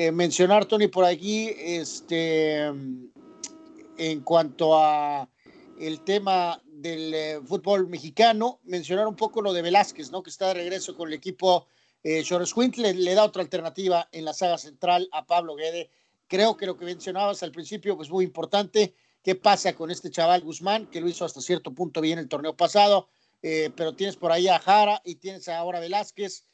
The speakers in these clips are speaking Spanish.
eh, mencionar, Tony, por aquí, este, en cuanto a el tema del eh, fútbol mexicano, mencionar un poco lo de Velázquez, ¿no? Que está de regreso con el equipo eh, le, le, da otra alternativa en la saga central a Pablo Guede. Creo que lo que mencionabas al principio, pues muy importante. ¿Qué pasa con este chaval Guzmán, que lo hizo hasta cierto punto bien el torneo pasado? Eh, pero tienes por ahí a Jara y tienes ahora a Velázquez.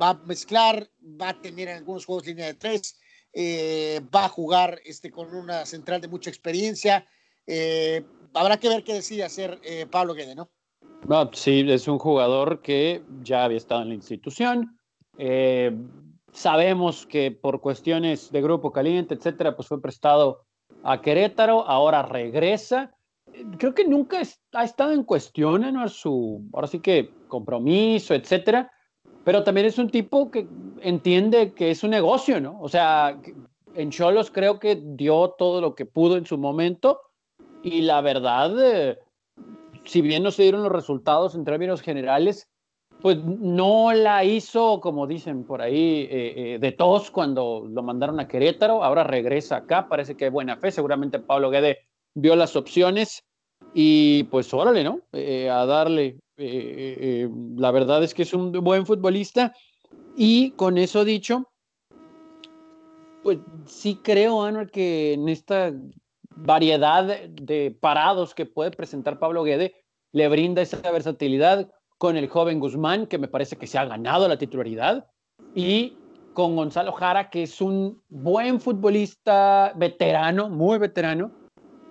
Va a mezclar, va a tener en algunos juegos línea de tres, eh, va a jugar este, con una central de mucha experiencia. Eh, habrá que ver qué decide hacer Pablo Guede, ¿no? sí, es un jugador que ya había estado en la institución. Eh, sabemos que por cuestiones de grupo caliente, etcétera, pues fue prestado a Querétaro, ahora regresa. Creo que nunca ha estado en cuestión ¿no? su, ahora sí que compromiso, etcétera, pero también es un tipo que entiende que es un negocio, ¿no? O sea, en Cholos creo que dio todo lo que pudo en su momento y la verdad, eh, si bien no se dieron los resultados en términos generales, pues no la hizo, como dicen por ahí, eh, eh, de tos cuando lo mandaron a Querétaro, ahora regresa acá, parece que buena fe, seguramente Pablo Guede vio las opciones y pues órale, ¿no? A darle, la verdad es que es un buen futbolista y con eso dicho, pues sí creo, Anuel, que en esta variedad de parados que puede presentar Pablo Guede, le brinda esa versatilidad con el joven Guzmán, que me parece que se ha ganado la titularidad, y con Gonzalo Jara, que es un buen futbolista veterano, muy veterano,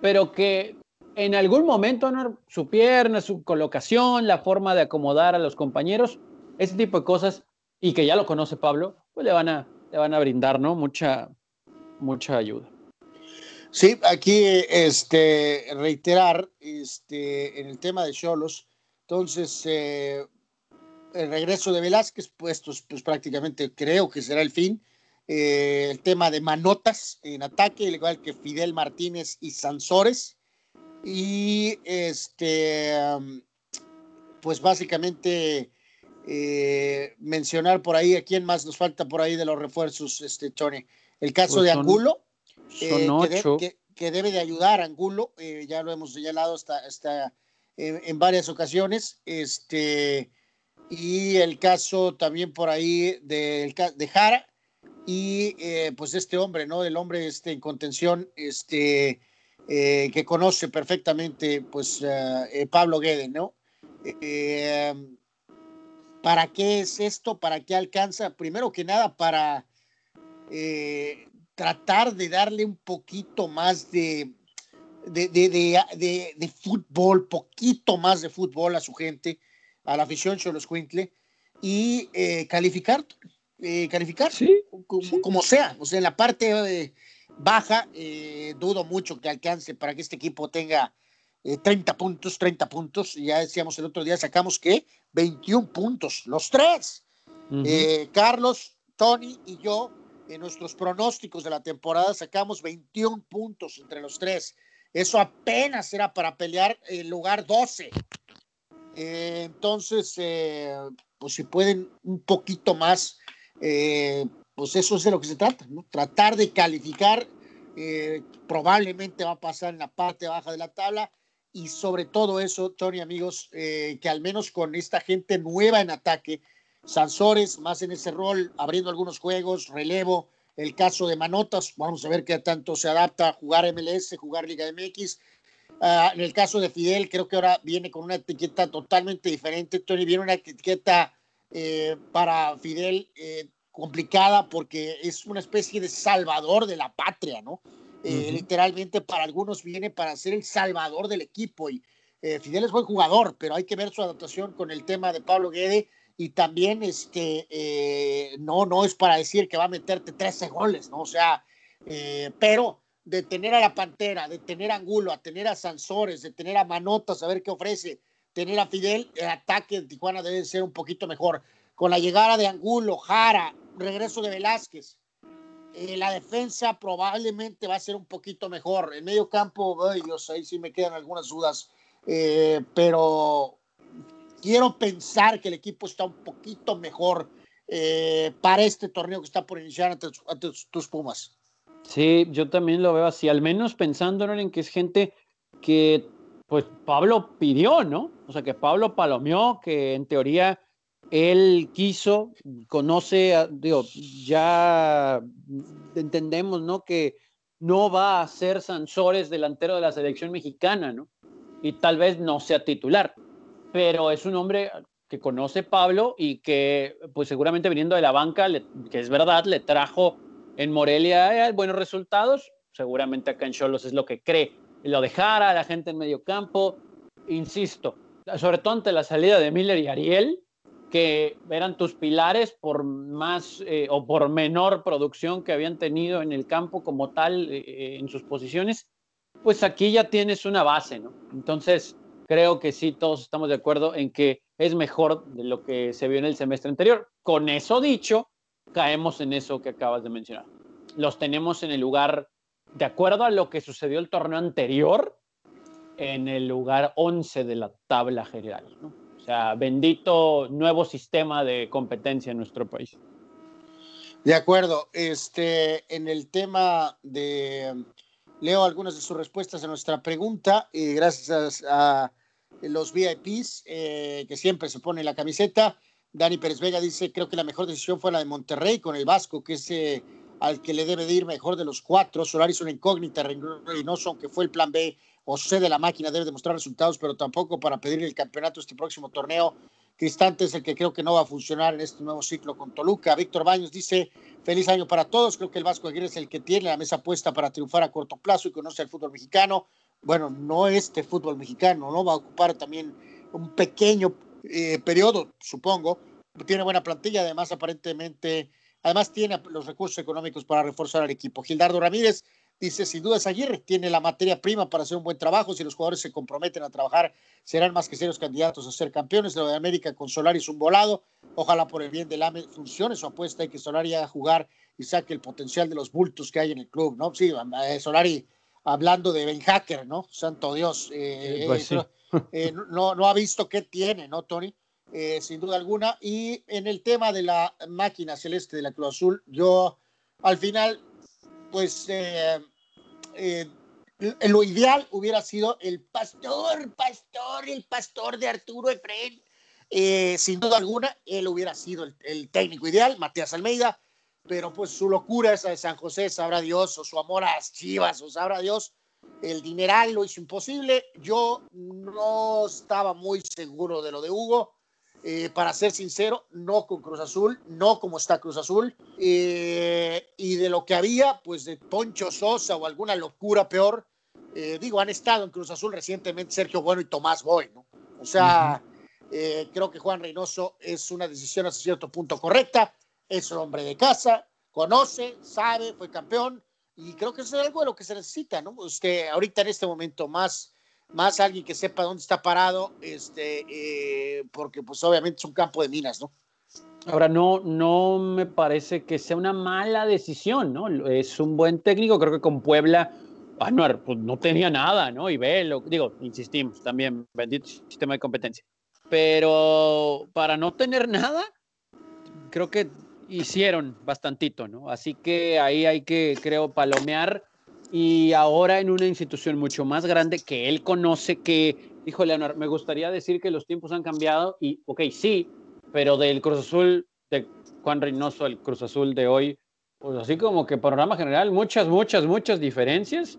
pero que en algún momento su pierna, su colocación, la forma de acomodar a los compañeros, ese tipo de cosas, y que ya lo conoce Pablo, pues le van a, le van a brindar ¿no? mucha, mucha ayuda. Sí, aquí este, reiterar este, en el tema de Cholos, entonces eh, el regreso de Velázquez, puestos pues prácticamente creo que será el fin. Eh, el tema de Manotas en ataque, igual que Fidel Martínez y Sansores. Y este, pues básicamente eh, mencionar por ahí a quién más nos falta por ahí de los refuerzos, este Tony. El caso pues de Angulo, eh, que, debe de ayudar a Angulo, eh, ya lo hemos señalado hasta, hasta en varias ocasiones. Este, y el caso también por ahí de, de Jara y eh, pues este hombre, ¿no? El hombre este, en contención, este, que conoce perfectamente, pues Pablo Guede, ¿no? ¿Para qué es esto? ¿Para qué alcanza? Primero que nada, para tratar de darle un poquito más de, de, de, de, fútbol, poquito más de fútbol a su gente, a la afición Cholos Quintle, y eh, calificar, eh, calificar, sí, como, sea. O sea, en la parte eh, baja, dudo mucho que alcance para que este equipo tenga 30 puntos, 30 puntos. Ya decíamos el otro día, sacamos que 21 puntos, los tres. Carlos, Tony y yo en nuestros pronósticos de la temporada sacamos 21 puntos entre los tres. Eso apenas era para pelear el lugar 12. Eh, entonces, eh, pues si pueden un poquito más, eh, pues eso es de lo que se trata, ¿no? Tratar de calificar, probablemente va a pasar en la parte baja de la tabla y sobre todo eso, Tony, amigos, que al menos con esta gente nueva en ataque, Sansores más en ese rol, abriendo algunos juegos, relevo. El caso de Manotas, vamos a ver qué tanto se adapta a jugar MLS, jugar Liga MX. Ah, en el caso de Fidel, creo que ahora viene con una etiqueta totalmente diferente. Tony viene una etiqueta eh, para Fidel eh, complicada porque es una especie de salvador de la patria, ¿no? Eh, literalmente para algunos viene para ser el salvador del equipo y Fidel es buen jugador, pero hay que ver su adaptación con el tema de Pablo Guede y también este, eh, no, no es para decir que va a meterte 13 goles, ¿no? O sea, eh, pero de tener a la Pantera, de tener a Angulo, a tener a Sansores, de tener a Manotas, a ver qué ofrece, tener a Fidel, el ataque en Tijuana debe ser un poquito mejor. Con la llegada de Angulo, Jara, regreso de Velázquez, eh, la defensa probablemente va a ser un poquito mejor. En medio campo, ay Dios, ahí sí me quedan algunas dudas, pero quiero pensar que el equipo está un poquito mejor eh, para este torneo que está por iniciar ante, tus Pumas. Sí, yo también lo veo así, al menos pensando en que es gente que pues Pablo pidió, ¿no? O sea, que Pablo palomeó, que en teoría él quiso, conoce, digo, ya entendemos, ¿no? Que no va a ser Sansores delantero de la selección mexicana, ¿no? Y tal vez no sea titular, pero es un hombre que conoce Pablo y que, pues seguramente viniendo de la banca, que es verdad, le trajo en Morelia eh, buenos resultados, seguramente acá en Cholos es lo que cree, lo dejara a la gente en medio campo, insisto, sobre todo ante la salida de Miller y Ariel, que eran tus pilares por más eh, o por menor producción que habían tenido en el campo como tal eh, en sus posiciones, pues aquí ya tienes una base, ¿no? Entonces, creo que sí, todos estamos de acuerdo en que es mejor de lo que se vio en el semestre anterior. Con eso dicho, caemos en eso que acabas de mencionar. Los tenemos en el lugar, de acuerdo a lo que sucedió el torneo anterior, en el lugar 11 de la tabla general, ¿no? Sea, bendito nuevo sistema de competencia en nuestro país. De acuerdo. Este, en el tema de. Leo algunas de sus respuestas a nuestra pregunta, y gracias a los VIPs eh, que siempre se ponen la camiseta. Dani Pérez Vega dice: Creo que la mejor decisión fue la de Monterrey con el Vasco, que es eh, al que le debe de ir mejor de los cuatro. Solari es una incógnita, Reynoso, aunque fue el plan B José de la máquina debe demostrar resultados, pero tampoco para pedir el campeonato este próximo torneo. Cristante es el que creo que no va a funcionar en este nuevo ciclo con Toluca. Víctor Baños dice, feliz año para todos. Creo que el Vasco Aguirre es el que tiene la mesa puesta para triunfar a corto plazo y conoce el fútbol mexicano. Bueno, no este fútbol mexicano, ¿no? Va a ocupar también un pequeño eh, periodo, supongo. Tiene buena plantilla, además aparentemente, además tiene los recursos económicos para reforzar al equipo. Gildardo Ramírez, Dice, sin duda Aguirre, tiene la materia prima para hacer un buen trabajo. Si los jugadores se comprometen a trabajar, serán más que serios candidatos a ser campeones. Lo de América con Solari es un volado. Ojalá por el bien del AME funcione su apuesta y que Solari haga jugar y saque el potencial de los bultos que hay en el club, ¿no? Sí, eh, Solari hablando de Ben Hacker, ¿no? Santo Dios. Eh, pues eh, no, no ha visto qué tiene, ¿no, Tony? Sin duda alguna. Y en el tema de la máquina celeste de la Cruz Azul, yo al final pues eh, eh, lo ideal hubiera sido el pastor, pastor, el pastor de Arturo Efren. Eh, sin duda alguna, él hubiera sido el, técnico ideal, Matías Almeida, pero pues su locura esa de San José, sabrá Dios, o su amor a las chivas, o sabrá Dios, el dineral lo hizo imposible. Yo no estaba muy seguro de lo de Hugo. Eh, para ser sincero, no con Cruz Azul, no como está Cruz Azul, eh, y de lo que había, pues de Poncho Sosa o alguna locura peor, eh, digo, han estado en Cruz Azul recientemente Sergio Bueno y Tomás Boy, ¿no? O sea, creo que Juan Reynoso es una decisión hasta cierto punto correcta, es un hombre de casa, conoce, sabe, fue campeón, y creo que eso es algo de lo que se necesita, ¿no? Usted ahorita en este momento más más alguien que sepa dónde está parado, este, eh, porque pues obviamente es un campo de minas, ¿no? Ahora, no, no me parece que sea una mala decisión, ¿no? Es un buen técnico, creo que con Puebla, ah, no, pues no tenía nada, ¿no? Y ve, lo, digo, insistimos también, bendito sistema de competencia. Pero para no tener nada, creo que hicieron bastantito, ¿no? Así que ahí hay que, creo, palomear y ahora en una institución mucho más grande que él conoce que, dijo Leonardo, me gustaría decir que los tiempos han cambiado y, ok, sí, pero del Cruz Azul, de Juan Reynoso al Cruz Azul de hoy, pues así como que panorama general, muchas, muchas, muchas diferencias,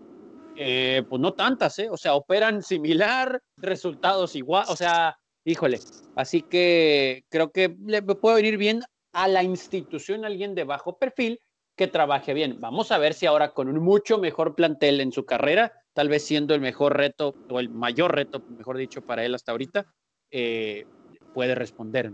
eh, pues no tantas, ¿eh? O sea, operan similar, resultados igual, o sea, híjole, así que creo que le puede venir bien a la institución alguien de bajo perfil que trabaje bien. Vamos a ver si ahora con un mucho mejor plantel en su carrera, tal vez siendo el mejor reto o el mayor reto, mejor dicho, para él hasta ahorita, eh, puede responder.